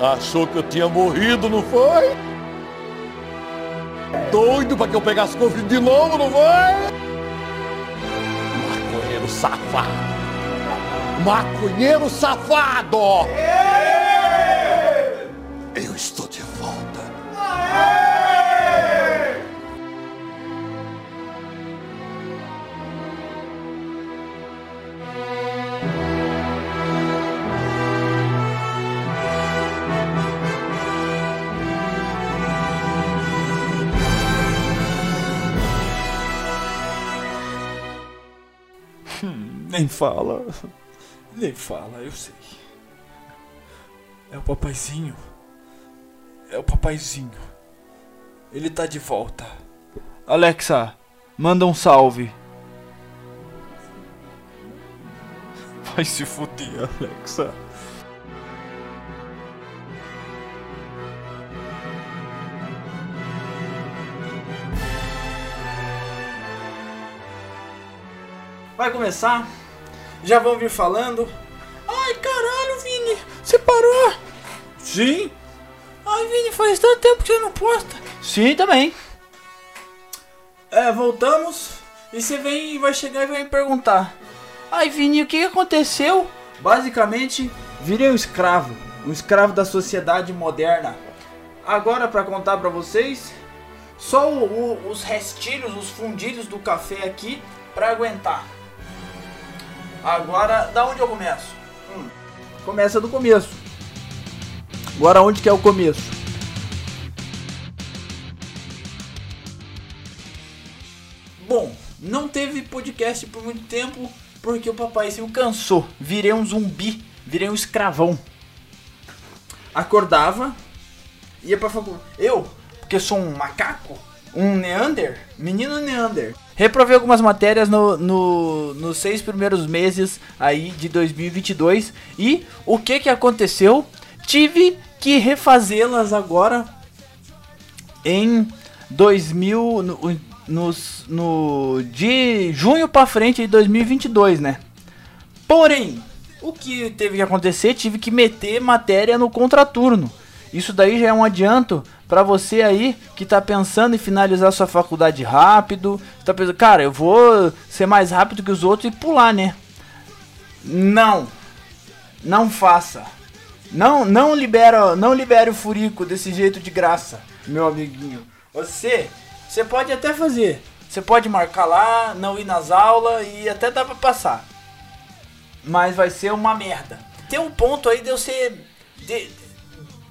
Achou que eu tinha morrido, não foi? Doido pra que eu pegasse Covid de novo, não foi? Maconheiro safado! Maconheiro safado! Nem fala. Nem fala, eu sei. É o papaizinho. É o papaizinho. Ele tá de volta. Alexa, manda um salve. Vai se fuder, Alexa. Vai começar? Já vão vir falando? Ai, caralho, Vini, você parou? Sim. Ai, Vini, faz tanto tempo que você não posta. Sim, também. É, voltamos. E você vem, vai chegar e vai me perguntar. Ai, Vini, o que aconteceu? Basicamente, virei um escravo. Um escravo da sociedade moderna. Agora, para contar para vocês, só o- o- os restilhos, os fundilhos do café aqui para aguentar. Agora, da onde eu começo? Hum, começa do começo. Agora, onde que é o começo? Bom, não teve podcast por muito tempo porque o papaizinho cansou. Virei um zumbi, virei um escravão. Acordava, ia pra faculdade. Eu, porque sou um macaco, um neander, menino neander. Reprovei algumas matérias no, no, nos seis primeiros meses aí de 2022 e o que que aconteceu? Tive que refazê-las agora em 2000 no, nos- no de junho pra frente de 2022, né? Porém, o que teve que acontecer? Tive que meter matéria no contraturno. Isso daí já é um adianto pra você aí que tá pensando em finalizar sua faculdade rápido. Tá pensando, cara, eu vou ser mais rápido que os outros e pular, né? Não. Não faça. Não, não libera, não libere o furico desse jeito de graça, meu amiguinho. Você, você pode até fazer. Você pode marcar lá, não ir nas aulas e até dá pra passar. Mas vai ser uma merda. Tem um ponto aí de eu ser de,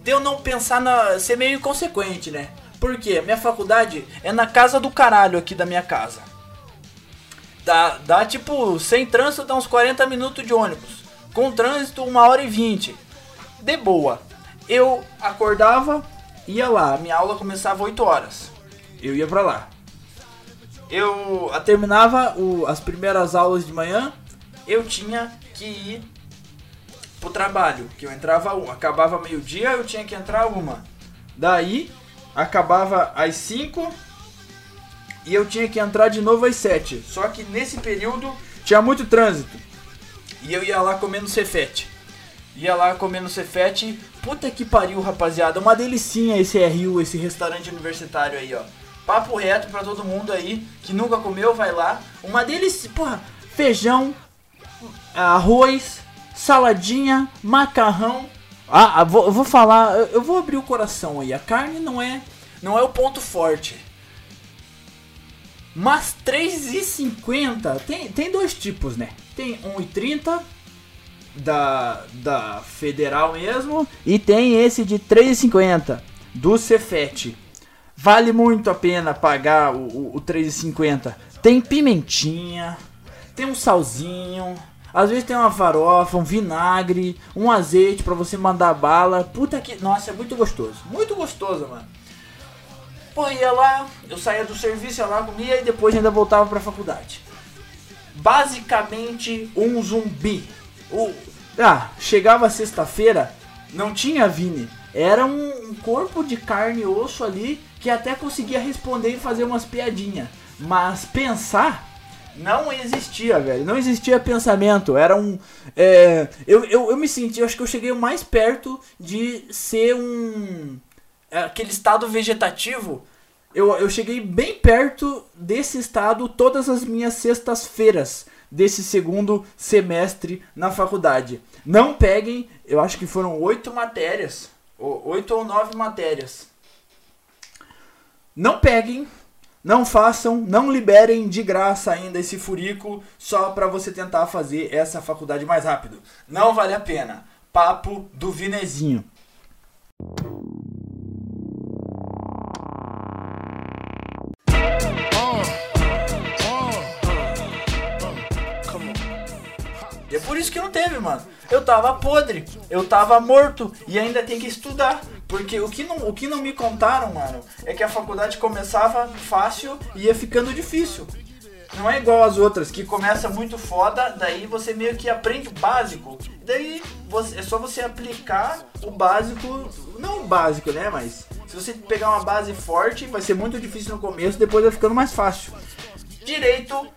de eu não pensar na ser meio inconsequente, né? Porque minha faculdade é na casa do caralho aqui da minha casa. Dá, dá tipo, sem trânsito dá uns 40 minutos de ônibus. Com trânsito, uma hora e 20 de boa. Eu acordava, ia lá, minha aula começava 8 horas. Eu ia pra lá. Eu terminava o- as primeiras aulas de manhã, eu tinha que ir pro trabalho, que eu entrava uma, acabava meio-dia, eu tinha que entrar uma. Daí acabava às 5 e eu tinha que entrar de novo às 7. Só que nesse período tinha muito trânsito. E eu ia lá comendo cefete. Ia lá comendo cefete. Puta que pariu, rapaziada. Uma delicinha esse RU, esse restaurante universitário aí, ó. Papo reto pra todo mundo aí que nunca comeu, vai lá. Uma delícia, porra. Feijão, arroz, saladinha, macarrão. Ah, ah, vou, vou falar, eu- eu vou abrir o coração aí. A carne não é, não é o ponto forte. Mas 3,50 tem, tem dois tipos, né? Tem 1,30 da, da Federal mesmo e tem esse de 3,50 do Cefete. Vale muito a pena pagar o, o, o 3,50. Tem pimentinha, tem um salzinho, às vezes tem uma farofa, um vinagre, um azeite pra você mandar bala. Puta que. Nossa, é muito gostoso. Muito gostoso, mano. Pô, ia lá, eu saía do serviço, ia lá, comia e depois ainda voltava pra faculdade. Basicamente um zumbi. O, ah, chegava sexta-feira, não tinha Vini. Era um, um corpo de carne e osso ali que até conseguia responder e fazer umas piadinhas. Mas pensar, Não existia, velho. Não existia pensamento. Era um. É, eu, eu, eu me senti, eu acho que eu cheguei mais perto de ser um. é, Aquele estado vegetativo. Eu, eu cheguei bem perto desse estado todas as minhas sextas-feiras desse segundo semestre na faculdade. Não peguem, eu acho que foram oito matérias. Oito ou nove matérias. Não peguem, não façam, não liberem de graça ainda esse furico só para você tentar fazer essa faculdade mais rápido. Não vale a pena. Papo do Vinezinho. E é por isso que não teve, mano. Eu tava podre, eu tava morto e ainda tem que estudar. Porque o que, não, o que não me contaram, mano, é que a faculdade começava fácil e ia ficando difícil. Não é igual as outras, que começa muito foda, daí você meio que aprende o básico. Daí você- é só você aplicar o básico, não o básico, né? Mas se você pegar uma base forte, vai ser muito difícil no começo, depois vai ficando mais fácil. Direito,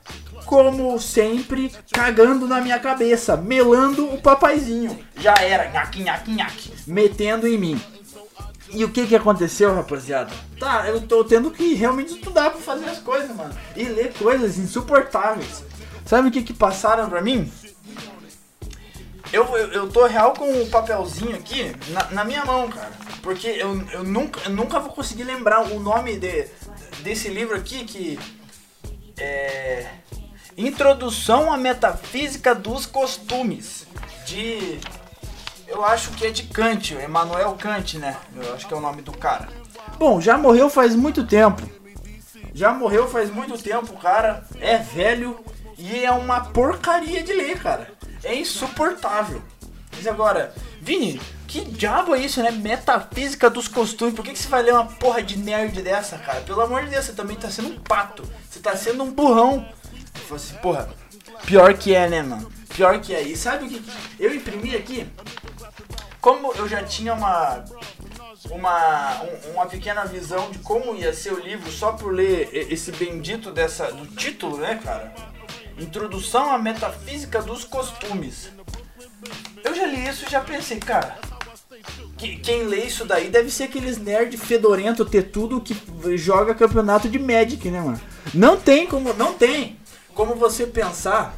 como sempre, cagando na minha cabeça, melando o papaizinho. Já era, nhaque, nhaque, nhaque, metendo em mim. E o que que aconteceu, rapaziada? Tá, eu tô tendo que realmente estudar pra fazer as coisas, mano. E ler coisas insuportáveis. Sabe o que que passaram pra mim? Eu, eu, eu tô real com o papelzinho aqui na, na minha mão, cara. Porque eu, eu, nunca, eu nunca vou conseguir lembrar o nome de, desse livro aqui que é Introdução à Metafísica dos Costumes de eu acho que é de Kant, Emmanuel Kant, né? Eu acho que é o nome do cara. Bom, já morreu faz muito tempo. Já morreu faz muito tempo, cara. É velho e é uma porcaria de ler, cara. É insuportável. Mas agora, Vini, que diabo é isso, né? Metafísica dos costumes. Por que, que você vai ler uma porra de nerd dessa, cara? Pelo amor de Deus, você também tá sendo um pato. Você tá sendo um burrão. Eu assim, porra, pior que é, né, mano? Pior que é. E sabe o que? Eu imprimi aqui. Como eu já tinha uma uma, um- uma pequena visão de como ia ser o livro só por ler esse bendito dessa do título, né, cara? Introdução à metafísica dos costumes. Eu já li isso e já pensei, cara. que- quem lê isso daí deve ser aqueles nerd fedorento ter tudo que joga campeonato de Magic, né, mano? Não tem como, não tem como você pensar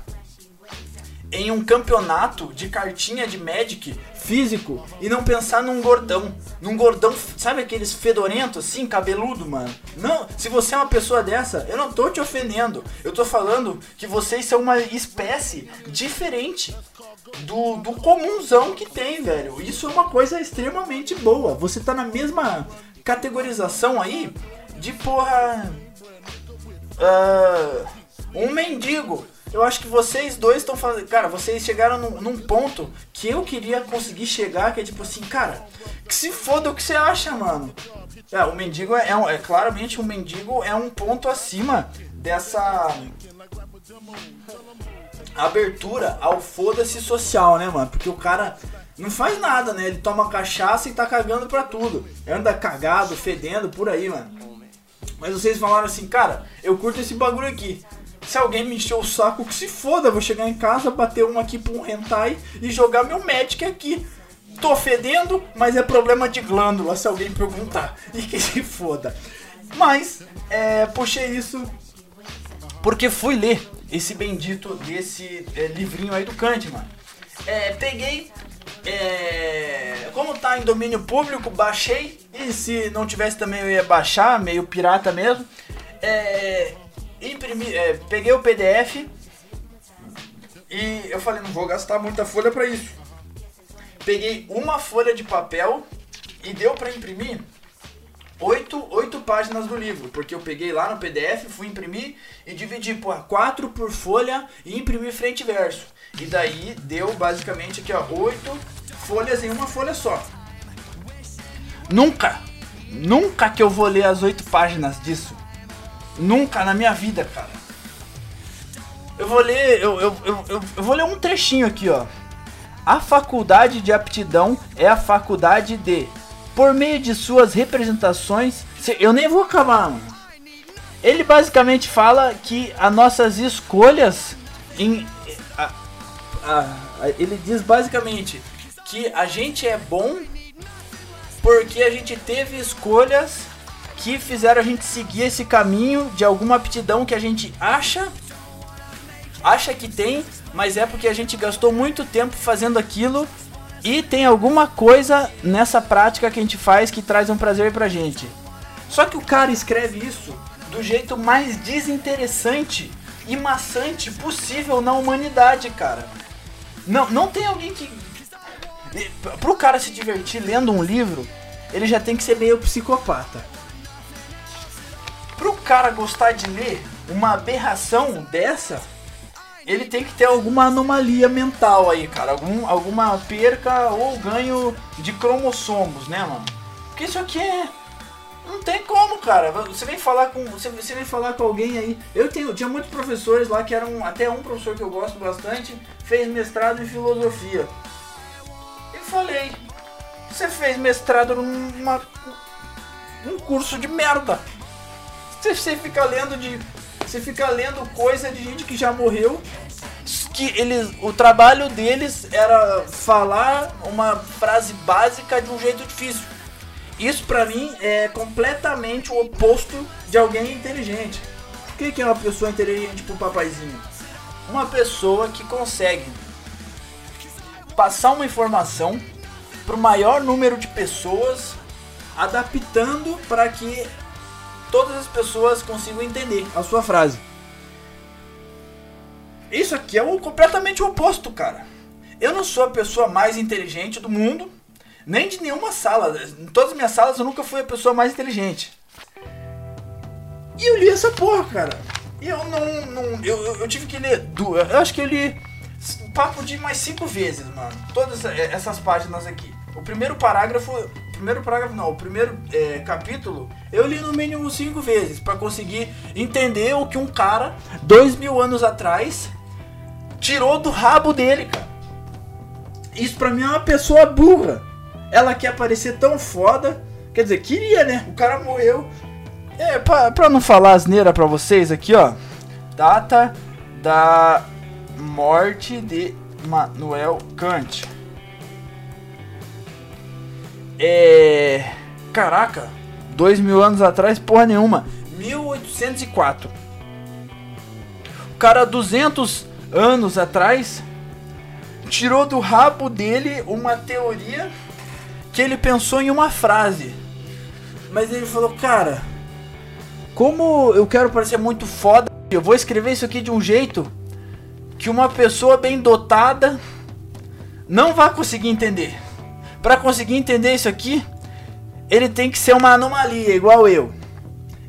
em um campeonato de cartinha de Magic físico e não pensar num gordão. Num gordão, sabe aqueles fedorentos assim, cabeludo, mano? Não, se você é uma pessoa dessa, eu não tô te ofendendo. Eu tô falando que vocês são uma espécie diferente do, do comunzão que tem, velho. Isso é uma coisa extremamente boa. Você tá na mesma categorização aí de porra. ah, um mendigo. Eu acho que vocês dois estão fazendo. Cara, vocês chegaram num, num ponto que eu queria conseguir chegar, que é tipo assim, cara, que se foda o que você acha, mano. É, o mendigo é, é, é claramente um mendigo é um ponto acima dessa abertura ao foda-se social, né, mano? Porque o cara não faz nada, né? Ele toma cachaça e tá cagando pra tudo. Anda cagado, fedendo por aí, mano. Mas vocês falaram assim, cara, eu curto esse bagulho aqui. Se alguém me encher o saco, que se foda, vou chegar em casa, bater um aqui pra um hentai e jogar meu Magic aqui. Tô fedendo, mas é problema de glândula, se alguém perguntar. E que se foda. Mas, é, puxei isso porque fui ler esse bendito desse é, livrinho aí do Kant, mano. É, peguei, é, como tá em domínio público, baixei. E se não tivesse também eu ia baixar, meio pirata mesmo. É, imprimi, é, peguei o PDF e eu falei, não vou gastar muita folha pra isso. Peguei uma folha de papel e deu pra imprimir oito, oito páginas do livro, porque eu peguei lá no PDF, fui imprimir e dividi por quatro por folha e imprimi frente e verso. E daí deu basicamente aqui ó, oito folhas em uma folha só. Nunca, nunca que eu vou ler as oito páginas disso. Nunca na minha vida, cara. Eu vou ler, eu, eu, eu, eu, vou ler um trechinho aqui, ó. A faculdade de aptidão é a faculdade de, por meio de suas representações, se- eu nem vou acabar, mano. Ele basicamente fala que as nossas escolhas em a- a- ele diz basicamente que a gente é bom porque a gente teve escolhas que fizeram a gente seguir esse caminho de alguma aptidão que a gente acha acha que tem, mas é porque a gente gastou muito tempo fazendo aquilo e tem alguma coisa nessa prática que a gente faz que traz um prazer pra gente. Só que o cara escreve isso do jeito mais desinteressante e maçante possível na humanidade, cara. Não, não tem alguém que. Pro cara se divertir lendo um livro, ele já tem que ser meio psicopata. Pro cara gostar de ler uma aberração dessa, ele tem que ter alguma anomalia mental aí, cara. Algum, alguma perca ou ganho de cromossomos, né, mano? Porque isso aqui é. Não tem como, cara. Você vem falar com. Você, você vem falar com alguém aí. Eu tenho, tinha muitos professores lá que eram. Até um professor que eu gosto bastante fez mestrado em filosofia. E falei, você fez mestrado numa. um curso de merda. Você, fica lendo de. Você fica lendo coisa de gente que já morreu. Que eles. O trabalho deles era falar uma frase básica de um jeito difícil. Isso pra mim é completamente o oposto de alguém inteligente. O que que é uma pessoa inteligente pro papaizinho? Uma pessoa que consegue passar uma informação pro maior número de pessoas, adaptando para que todas as pessoas consigam entender a sua frase. Isso aqui é o completamente o oposto, cara. Eu não sou a pessoa mais inteligente do mundo, nem de nenhuma sala. Em todas as minhas salas eu nunca fui a pessoa mais inteligente. E eu li essa porra, cara. E eu não. não eu, eu, tive que ler duas. Eu acho que eu li papo de mais cinco vezes, mano. Todas essas páginas aqui. O primeiro parágrafo. Primeiro parágrafo não, o primeiro é, capítulo eu li no mínimo cinco vezes para conseguir entender o que um cara, dois mil anos atrás, tirou do rabo dele, cara. Isso pra mim é uma pessoa burra. Ela quer parecer tão foda. Quer dizer, queria, né? O cara morreu. É, pra, pra não falar asneira pra vocês aqui, ó. Data da morte de Manuel Kant. É. Caraca, dois mil anos atrás, porra nenhuma. 1804. O cara, 200 anos atrás, tirou do rabo dele uma teoria que ele pensou em uma frase. Mas ele falou, cara, como eu quero parecer muito foda, eu vou escrever isso aqui de um jeito que uma pessoa bem dotada não vai conseguir entender. Para conseguir entender isso aqui, ele tem que ser uma anomalia, igual eu.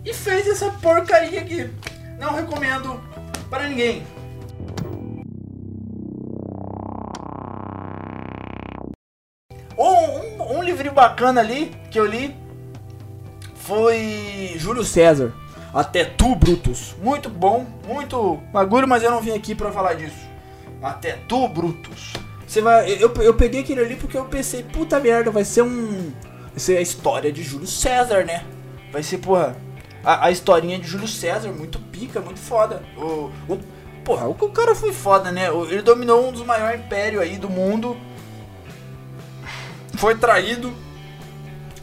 E fez essa porcaria aqui. Não recomendo para ninguém. Um, um, um livrinho bacana ali que eu li foi Júlio César. Até tu, Brutus. Muito bom, muito bagulho, mas eu não vim aqui pra falar disso. Até tu, Brutus. Você vai. Eu, eu peguei aquele ali porque eu pensei, puta merda, vai ser um. Vai ser a história de Júlio César, né? Vai ser, porra. A, a historinha de Júlio César, muito pica, muito foda. O, o, porra, o, o cara foi foda, né? Ele dominou um dos maiores impérios aí do mundo. Foi traído.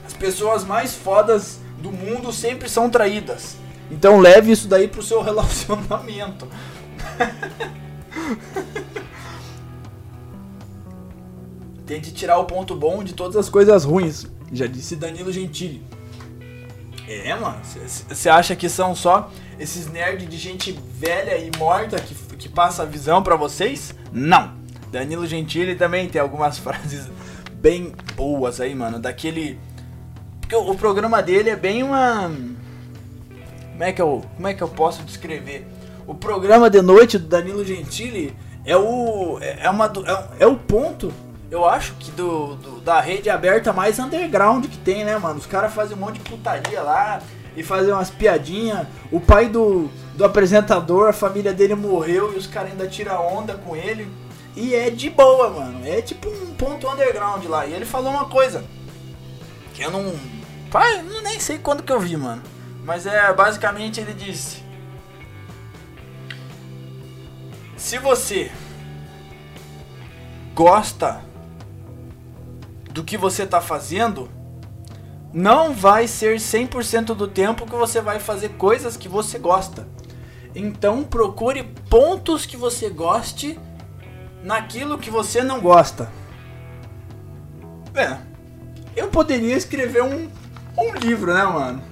As pessoas mais fodas do mundo sempre são traídas. Então leve isso daí pro seu relacionamento. Tente tirar o ponto bom de todas as coisas ruins. Já disse Danilo Gentili. É, mano. Você acha que são só esses nerds de gente velha e morta que, que passa a visão pra vocês? Não. Danilo Gentili também tem algumas frases bem boas aí, mano. Daquele. Porque o, o programa dele é bem uma. Como é que eu, como é que eu posso descrever? O programa de noite do Danilo Gentili é o é é uma é, é o ponto, eu acho que do, do- da rede aberta mais underground que tem, né, mano? Os caras fazem um monte de putaria lá e fazem umas piadinhas. O pai do, do apresentador, a família dele morreu e os caras ainda tiram onda com ele. E é de boa, mano. É tipo um ponto underground lá. E ele falou uma coisa que eu não. Pai, eu nem sei quando que eu vi, mano. Mas é basicamente ele disse: Se você gosta do que você está fazendo, não vai ser 100% do tempo que você vai fazer coisas que você gosta. Então procure pontos que você goste naquilo que você não gosta. É, eu poderia escrever um, um livro, né, mano?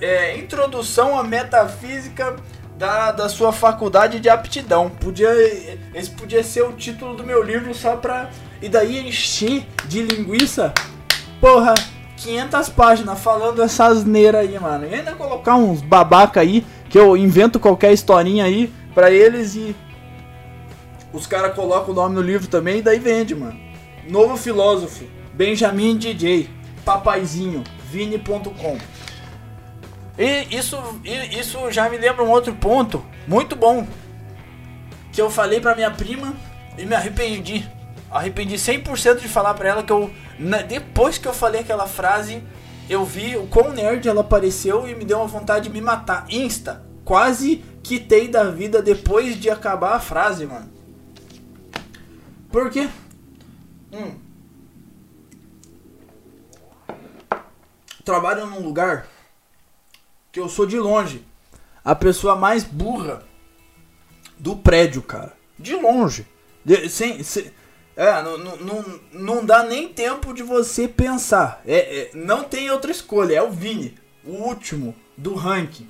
É, Introdução à Metafísica da, da sua faculdade de aptidão. Podia, esse podia ser o título do meu livro só pra. E daí encher de linguiça. Porra, 500 páginas falando essa asneira aí, mano. E ainda colocar uns babaca aí, que eu invento qualquer historinha aí pra eles e. Os caras colocam o nome no livro também e daí vende, mano. Novo filósofo, Benjamin DJ, papaizinho, vini.com. E isso, isso já me lembra um outro ponto muito bom que eu falei pra minha prima e me arrependi. Arrependi 100% de falar pra ela que eu depois que eu falei aquela frase, eu vi o quão nerd ela apareceu e me deu uma vontade de me matar. Insta. Quase quitei da vida depois de acabar a frase, mano. Por quê? Hum. Trabalho num lugar que eu sou de longe a pessoa mais burra do prédio, cara. De longe. De, sem, sem, é, não, dá nem tempo de você pensar. É, é, não tem outra escolha, é o Vini, o último do ranking.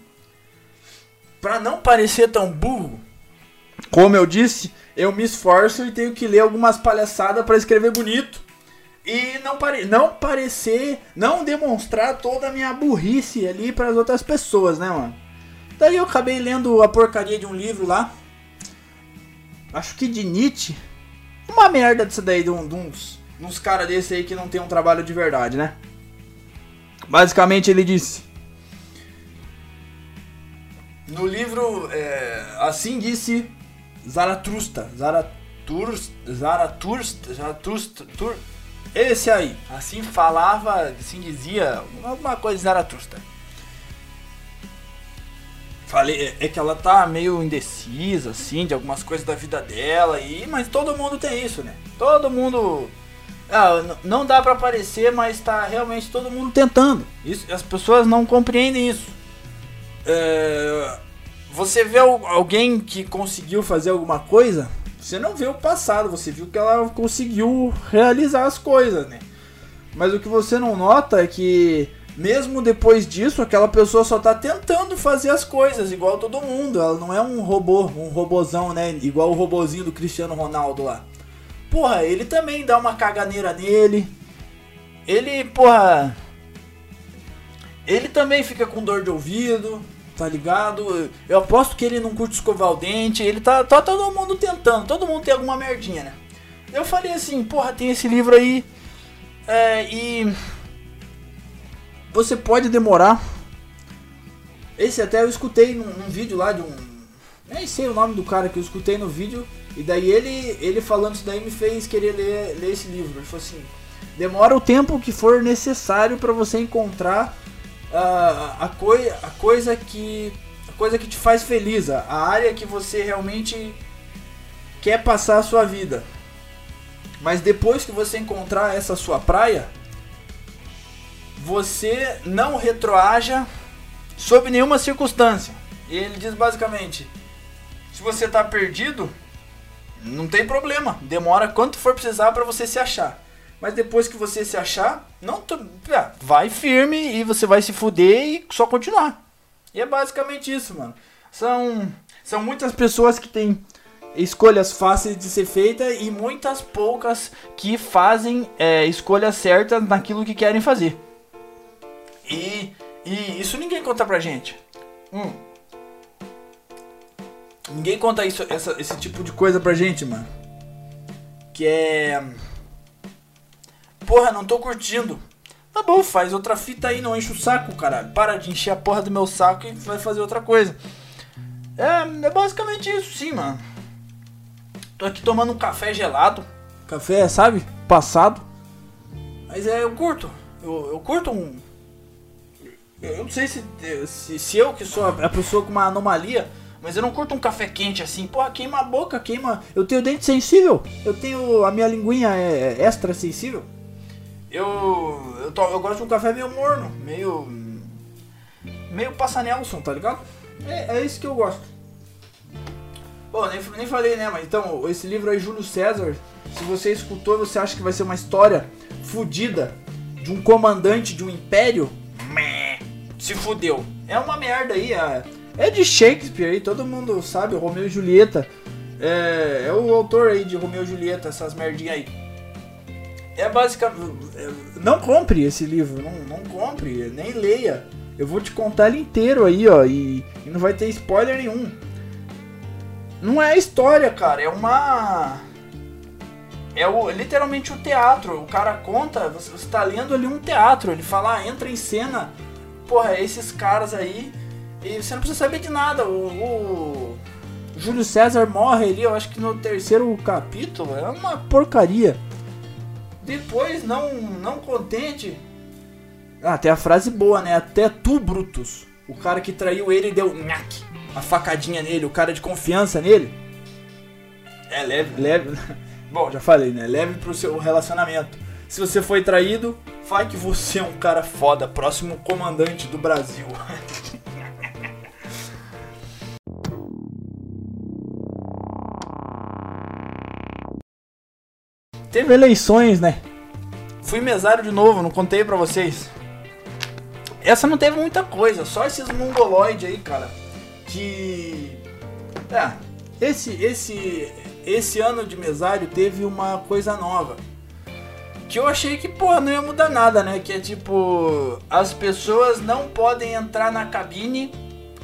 Pra não parecer tão burro, como eu disse, eu me esforço e tenho que ler algumas palhaçadas para escrever bonito. E não, pare não parecer, não demonstrar toda a minha burrice ali para as outras pessoas, né, mano? Daí eu acabei lendo a porcaria de um livro lá. Acho que de Nietzsche uma merda disso daí, de, um, de uns, uns caras desse aí que não tem um trabalho de verdade, né? Basicamente ele disse. No livro, é, assim disse Zaratustra. Zaratustra. Zaratustra. Zaratustra. Esse aí. Assim falava, assim dizia alguma coisa Zaratustra. Falei, é, é que ela tá meio indecisa, assim, de algumas coisas da vida dela, e, mas todo mundo tem isso, né? Todo mundo. Ah, não dá para aparecer, mas tá realmente todo mundo tentando. Isso, as pessoas não compreendem isso. É, você vê alguém que conseguiu fazer alguma coisa, você não vê o passado, você viu que ela conseguiu realizar as coisas, né? Mas o que você não nota é que mesmo depois disso, aquela pessoa só tá tentando fazer as coisas igual todo mundo. Ela não é um robô, um robozão, né? Igual o robozinho do Cristiano Ronaldo lá. Porra, ele também dá uma caganeira nele. Ele, porra. Ele também fica com dor de ouvido, tá ligado? Eu aposto que ele não curte escovar o dente. Ele tá, tá todo mundo tentando, todo mundo tem alguma merdinha, né? Eu falei assim, porra, tem esse livro aí. É, e você pode demorar. Esse até eu escutei num, num, vídeo lá de um. Nem sei o nome do cara que eu escutei no vídeo. E daí ele, ele falando isso daí me fez querer ler, ler esse livro. Ele falou assim: demora o tempo que for necessário para você encontrar a, coi a coisa que. A coisa que te faz feliz, a área que você realmente quer passar a sua vida. Mas depois que você encontrar essa sua praia, você não retroaja sob nenhuma circunstância. Ele diz basicamente: se você está perdido, não tem problema, demora quanto for precisar para você se achar. Mas depois que você se achar, não é, vai firme e você vai se fuder e só continuar. E é basicamente isso, mano. São são muitas pessoas que têm escolhas fáceis de ser feitas e muitas poucas que fazem é, escolhas certas naquilo que querem fazer. E, e isso ninguém conta pra gente. Hum. Ninguém conta isso, essa, esse tipo de coisa pra gente, mano. Que é. Porra, não tô curtindo. Tá bom, faz outra fita aí, não enche o saco, caralho. Para de encher a porra do meu saco e vai fazer outra coisa. É, é basicamente isso, sim, mano. Tô aqui tomando um café gelado. Café, sabe? Passado. Mas é, eu curto. Eu, eu curto um, Eu não sei se, se, se eu que sou a pessoa com uma anomalia, mas eu não curto um café quente assim. Porra, queima a boca, queima. Eu tenho dente sensível. Eu tenho. A minha linguinha é extra sensível. Eu. Eu, to, eu gosto de um café meio morno, meio. meio passa Nelson, tá ligado? É, é isso que eu gosto. Bom, nem, nem falei, né? Mas então, esse livro aí, Júlio César, se você escutou, você acha que vai ser uma história fodida de um comandante de um império? Se fudeu. É uma merda aí, é, é de Shakespeare aí, todo mundo sabe, Romeu e Julieta. É, é o autor aí de Romeu e Julieta, essas merdinhas aí. É basicamente. É, não compre esse livro, não, não compre, nem leia. Eu vou te contar ele inteiro aí, ó, e, e não vai ter spoiler nenhum. Não é história, cara, é uma. É o, literalmente o teatro. O cara conta, você está lendo ali um teatro. Ele fala, ah, entra em cena, porra, esses caras aí. E você não precisa saber de nada. O, o Júlio César morre ali, eu acho que no terceiro capítulo. É uma porcaria. Depois, não, não contente. Ah, tem a frase boa, né? Até tu, Brutus. O cara que traiu ele deu nhaque a facadinha nele, o cara de confiança nele. É leve, leve. Bom, já falei, né? Leve pro seu relacionamento. Se você foi traído, vai que você é um cara foda, próximo comandante do Brasil. Teve eleições, né? Fui mesário de novo, não contei pra vocês. Essa não teve muita coisa, só esses mongoloides aí, cara que é, esse esse esse ano de mesário teve uma coisa nova. Que eu achei que, pô, não ia mudar nada, né? Que é tipo, as pessoas não podem entrar na cabine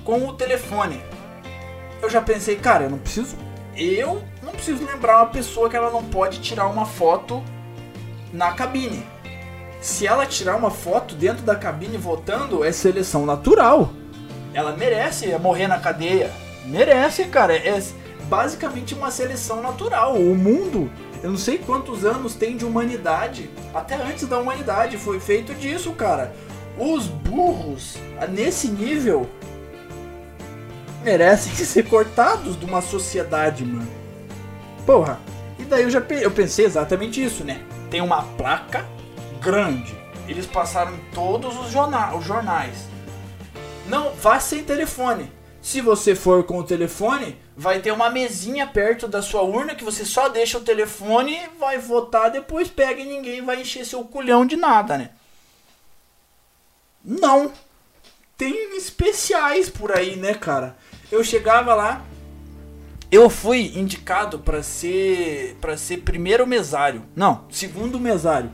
com o telefone. Eu já pensei, cara, eu não preciso. Eu não preciso lembrar uma pessoa que ela não pode tirar uma foto na cabine. Se ela tirar uma foto dentro da cabine votando, é seleção natural ela merece morrer na cadeia. Merece, cara. É basicamente uma seleção natural. O mundo, eu não sei quantos anos tem de humanidade, até antes da humanidade foi feito disso, cara. Os burros, nesse nível, merecem ser cortados de uma sociedade, mano. Porra. E daí eu já eu pensei exatamente isso, né? Tem uma placa grande. Eles passaram em todos os, jornais, os jornais não, vá sem telefone. Se você for com o telefone, vai ter uma mesinha perto da sua urna que você só deixa o telefone, vai votar, depois pega e ninguém vai encher seu culhão de nada, né? Não. Tem especiais por aí, né, cara? Eu chegava lá, eu fui indicado para ser para ser primeiro mesário. Não, segundo mesário.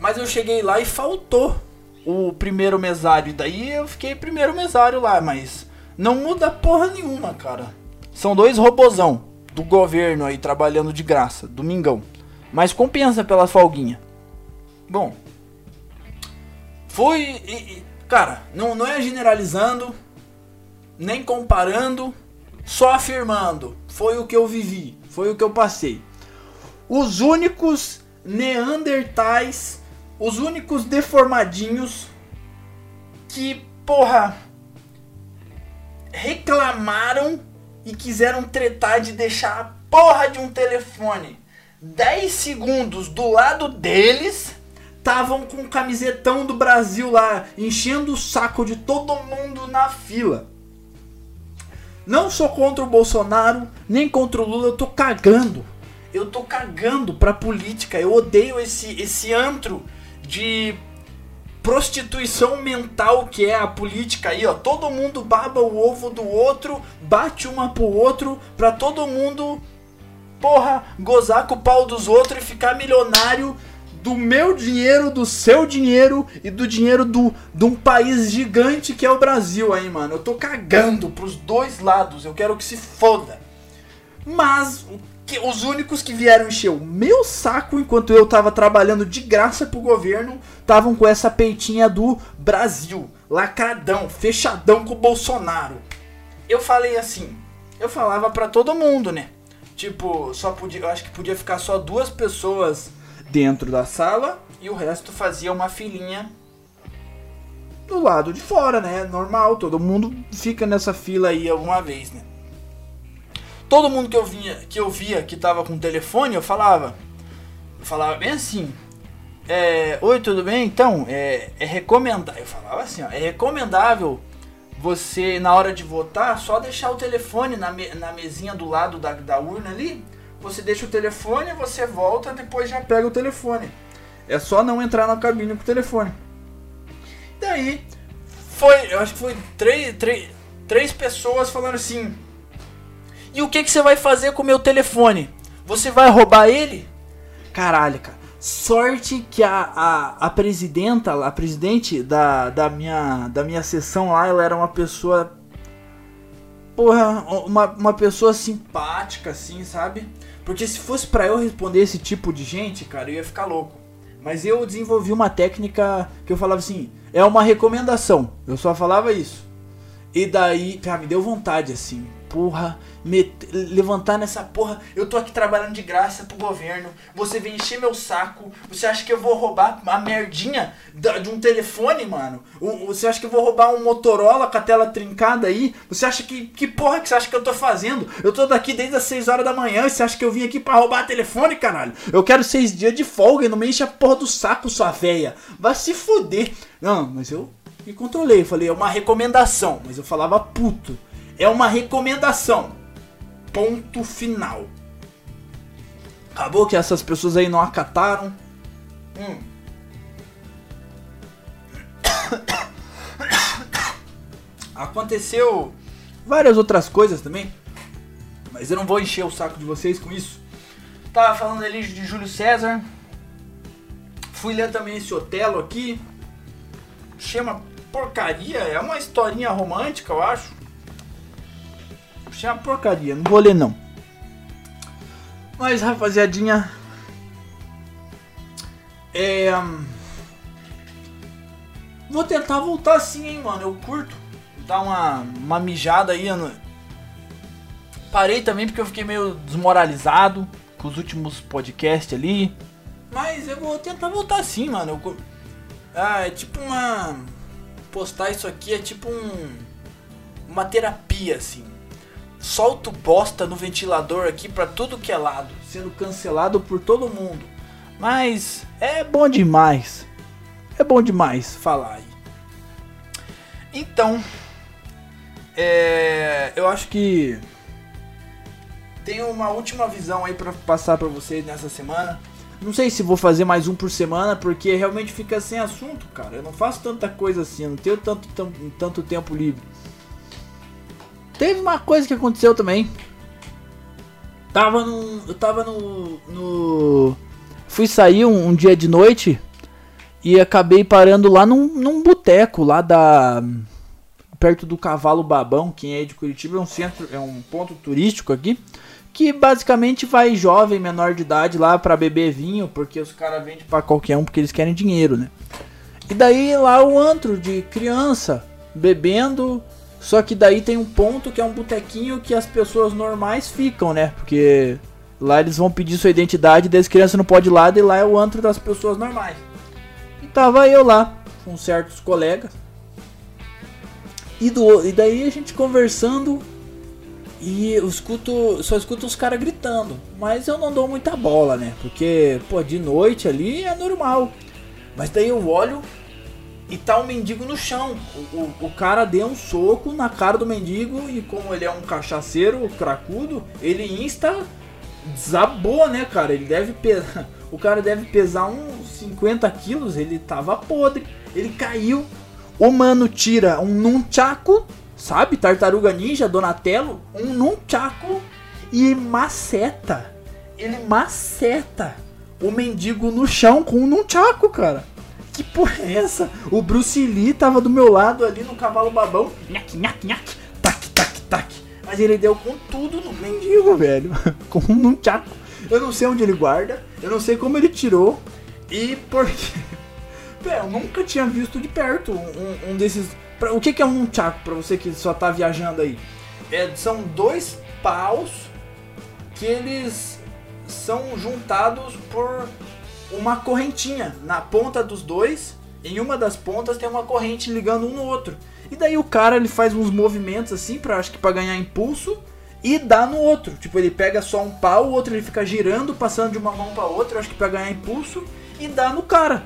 Mas eu cheguei lá e faltou o primeiro mesário. Daí eu fiquei primeiro mesário lá, mas não muda porra nenhuma, cara. São dois robozão do governo aí trabalhando de graça, domingão. Mas compensa pela folguinha. Bom, foi. E, e, cara, não, não é generalizando, nem comparando, só afirmando. Foi o que eu vivi, foi o que eu passei. Os únicos Neandertais os únicos deformadinhos que, porra, reclamaram e quiseram tretar de deixar a porra de um telefone 10 segundos do lado deles, estavam com o camisetão do Brasil lá, enchendo o saco de todo mundo na fila. Não sou contra o Bolsonaro, nem contra o Lula, eu tô cagando. Eu tô cagando pra política, eu odeio esse, esse antro de prostituição mental que é a política aí, ó. Todo mundo baba o ovo do outro, bate uma pro outro, pra todo mundo, porra, gozar com o pau dos outros e ficar milionário do meu dinheiro, do seu dinheiro e do dinheiro do, de um país gigante que é o Brasil aí, mano. Eu tô cagando pros dois lados, eu quero que se foda. Mas que os únicos que vieram encher o meu saco enquanto eu tava trabalhando de graça pro governo estavam com essa peitinha do Brasil, lacradão, fechadão com o Bolsonaro. Eu falei assim, eu falava para todo mundo, né? Tipo, só podia, eu acho que podia ficar só duas pessoas dentro da sala e o resto fazia uma filinha do lado de fora, né? Normal, todo mundo fica nessa fila aí alguma vez, né? Todo mundo que eu vinha, que eu via que tava com telefone, eu falava, eu falava bem assim, é, oi, tudo bem? Então, é, é recomendável, eu falava assim, ó, é recomendável você, na hora de votar, só deixar o telefone na, me, na mesinha do lado da, da urna ali, você deixa o telefone, você volta, depois já pega o telefone. É só não entrar na cabine com o telefone. Daí, foi, eu acho que foi três, três, três pessoas falando assim, e o que, que você vai fazer com o meu telefone? Você vai roubar ele? Caralho, cara. Sorte que a, a, a presidenta, a presidente da, da, minha, da minha sessão lá, ela era uma pessoa. Porra, uma, uma pessoa simpática, assim, sabe? Porque se fosse para eu responder esse tipo de gente, cara, eu ia ficar louco. Mas eu desenvolvi uma técnica que eu falava assim: é uma recomendação. Eu só falava isso. E daí, cara, me deu vontade, assim porra, levantar nessa porra. Eu tô aqui trabalhando de graça pro governo. Você vem encher meu saco. Você acha que eu vou roubar a merdinha de um telefone, mano? Você acha que eu vou roubar um Motorola com a tela trincada aí? Você acha que. Que porra que você acha que eu tô fazendo? Eu tô daqui desde as 6 horas da manhã e você acha que eu vim aqui pra roubar telefone, caralho? Eu quero seis dias de folga e não me enche a porra do saco, sua véia. Vai se foder. Não, mas eu me controlei. Falei, é uma recomendação. Mas eu falava puto. É uma recomendação. Ponto final. Acabou que essas pessoas aí não acataram. Hum. Aconteceu várias outras coisas também. Mas eu não vou encher o saco de vocês com isso. Tava falando ali de Júlio César. Fui ler também esse Otelo aqui. Chama porcaria. É uma historinha romântica, eu acho. Isso é uma porcaria, não vou ler não. Mas rapaziadinha. É. Vou tentar voltar sim, hein, mano. Eu curto. Dar uma, uma mijada aí. Parei também porque eu fiquei meio desmoralizado com os últimos podcasts ali. Mas eu vou tentar voltar sim, mano. Eu... Ah, é tipo uma. Postar isso aqui é tipo um. Uma terapia, assim solto bosta no ventilador aqui para tudo que é lado, sendo cancelado por todo mundo. Mas é bom demais. É bom demais falar aí. Então, é, eu acho que tenho uma última visão aí para passar para vocês nessa semana. Não sei se vou fazer mais um por semana, porque realmente fica sem assunto, cara. Eu não faço tanta coisa assim, eu não tenho tanto, tanto, tanto tempo livre. Teve uma coisa que aconteceu também. Tava no. Eu tava no. no fui sair um, um, dia de noite e acabei parando lá num, num boteco lá da. Perto do Cavalo Babão, quem é de Curitiba, é um centro, é um ponto turístico aqui. Que basicamente vai jovem, menor de idade lá para beber vinho, porque os caras vendem para qualquer um porque eles querem dinheiro, né? E daí lá o antro de criança, bebendo, só que daí tem um ponto que é um botequinho que as pessoas normais ficam, né? Porque lá eles vão pedir sua identidade, das crianças não pode ir lá, e lá é o antro das pessoas normais. E tava eu lá, com certos colegas. E, do, e daí a gente conversando e eu escuto, só escuto os caras gritando. Mas eu não dou muita bola, né? Porque, pô, de noite ali é normal. Mas daí eu olho e tá o um mendigo no chão. O, o, o, cara deu um soco na cara do mendigo e como ele é um cachaceiro cracudo, ele insta desabou, né, cara? Ele deve pesar. O cara deve pesar uns 50 quilos, ele tava podre. Ele caiu. O mano tira um nunchaku, sabe? Tartaruga Ninja, Donatello. Um nunchaku e maceta. Ele maceta o mendigo no chão com um nunchaku, cara que porra é essa? O Bruce Lee tava do meu lado ali no cavalo babão. Nhaque, nhaque, nhaque. Tac, tac, tac. Mas ele deu com tudo no mendigo, velho. com um tchaco. Eu não sei onde ele guarda. Eu não sei como ele tirou. E por quê? eu nunca tinha visto de perto um, um desses. O que, que é um tchaco pra você que só tá viajando aí? É, são dois paus que eles são juntados por uma correntinha na ponta dos dois em uma das pontas tem uma corrente ligando um no outro. E daí o cara ele faz uns movimentos assim, pra, acho que para ganhar impulso e dá no outro. Tipo, ele pega só um pau, o outro ele fica girando, passando de uma mão para outra, acho que para ganhar impulso e dá no cara.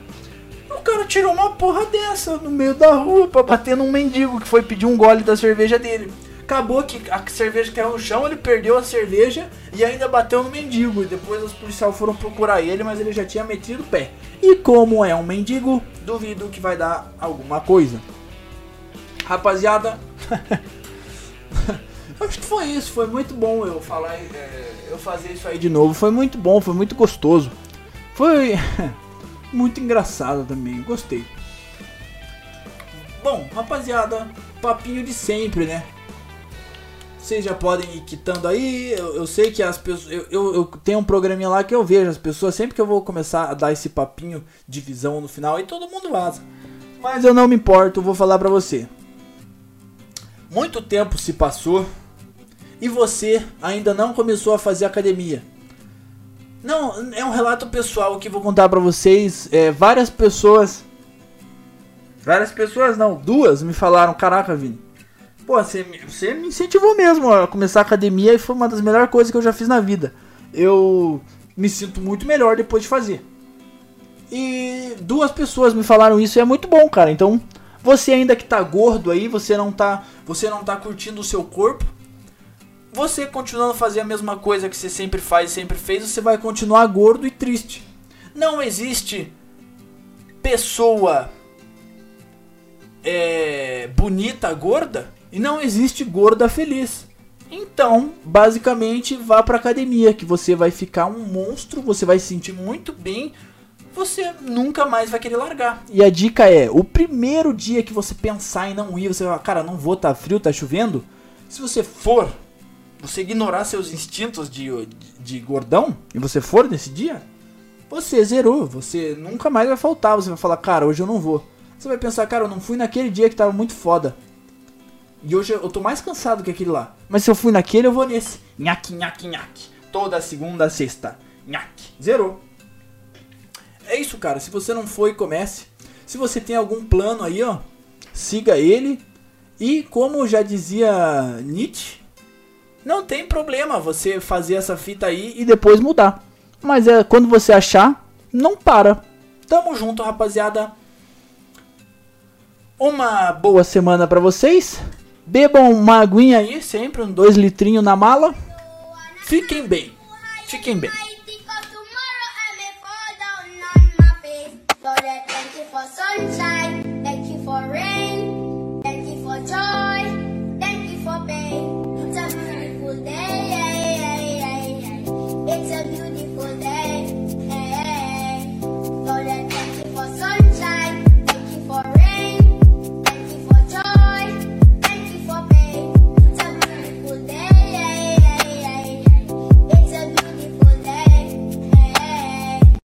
O cara tirou uma porra dessa no meio da rua pra bater num mendigo que foi pedir um gole da cerveja dele. Acabou que a cerveja caiu no chão, ele perdeu a cerveja e ainda bateu no mendigo. E depois os policiais foram procurar ele, mas ele já tinha metido o pé. E como é um mendigo, duvido que vai dar alguma coisa. Rapaziada, acho que foi isso. Foi muito bom eu falar, é, eu fazer isso aí de novo. Foi muito bom, foi muito gostoso. Foi muito engraçado também, gostei. Bom, rapaziada, papinho de sempre, né? Vocês já podem ir quitando aí. Eu, eu sei que as pessoas. Eu, eu, eu, tenho um programinha lá que eu vejo as pessoas. Sempre que eu vou começar a dar esse papinho de visão no final, aí todo mundo vaza. Mas eu não me importo, vou falar pra você. Muito tempo se passou e você ainda não começou a fazer academia. Não, é um relato pessoal que vou contar pra vocês. É, várias pessoas. Várias pessoas, não, duas me falaram: Caraca, Vini, pô, você, você me incentivou mesmo a começar a academia e foi uma das melhores coisas que eu já fiz na vida. Eu me sinto muito melhor depois de fazer. E duas pessoas me falaram isso e é muito bom, cara. Então, você ainda que tá gordo aí, você não tá, você não tá curtindo o seu corpo, você continuando a fazer a mesma coisa que você sempre faz e sempre fez, você vai continuar gordo e triste. Não existe pessoa é, bonita gorda e não existe gorda feliz. Então, basicamente, vá pra academia que você vai ficar um monstro, você vai se sentir muito bem, você nunca mais vai querer largar. E a dica é, o primeiro dia que você pensar em não ir, você vai, cara, não vou, tá frio, tá chovendo. Se você for você ignorar seus instintos de, de, de, gordão e você for nesse dia, você zerou. Você nunca mais vai faltar. Você vai falar, cara, hoje eu não vou. Você vai pensar, cara, eu não fui naquele dia que tava muito foda. E hoje eu tô mais cansado que aquele lá. Mas se eu fui naquele, eu vou nesse. Nhaque, nhaque, nhaque. Toda segunda, sexta. Nhaque. Zerou. É isso, cara. Se você não foi, comece. Se você tem algum plano aí, ó, siga ele. E como já dizia Nietzsche, não tem problema você fazer essa fita aí e depois mudar. Mas é quando você achar, não para. Tamo junto, rapaziada. Uma boa semana para vocês. Bebam uma aguinha aí, sempre um dois litrinhos na mala. Fiquem bem. Fiquem bem. sunshine.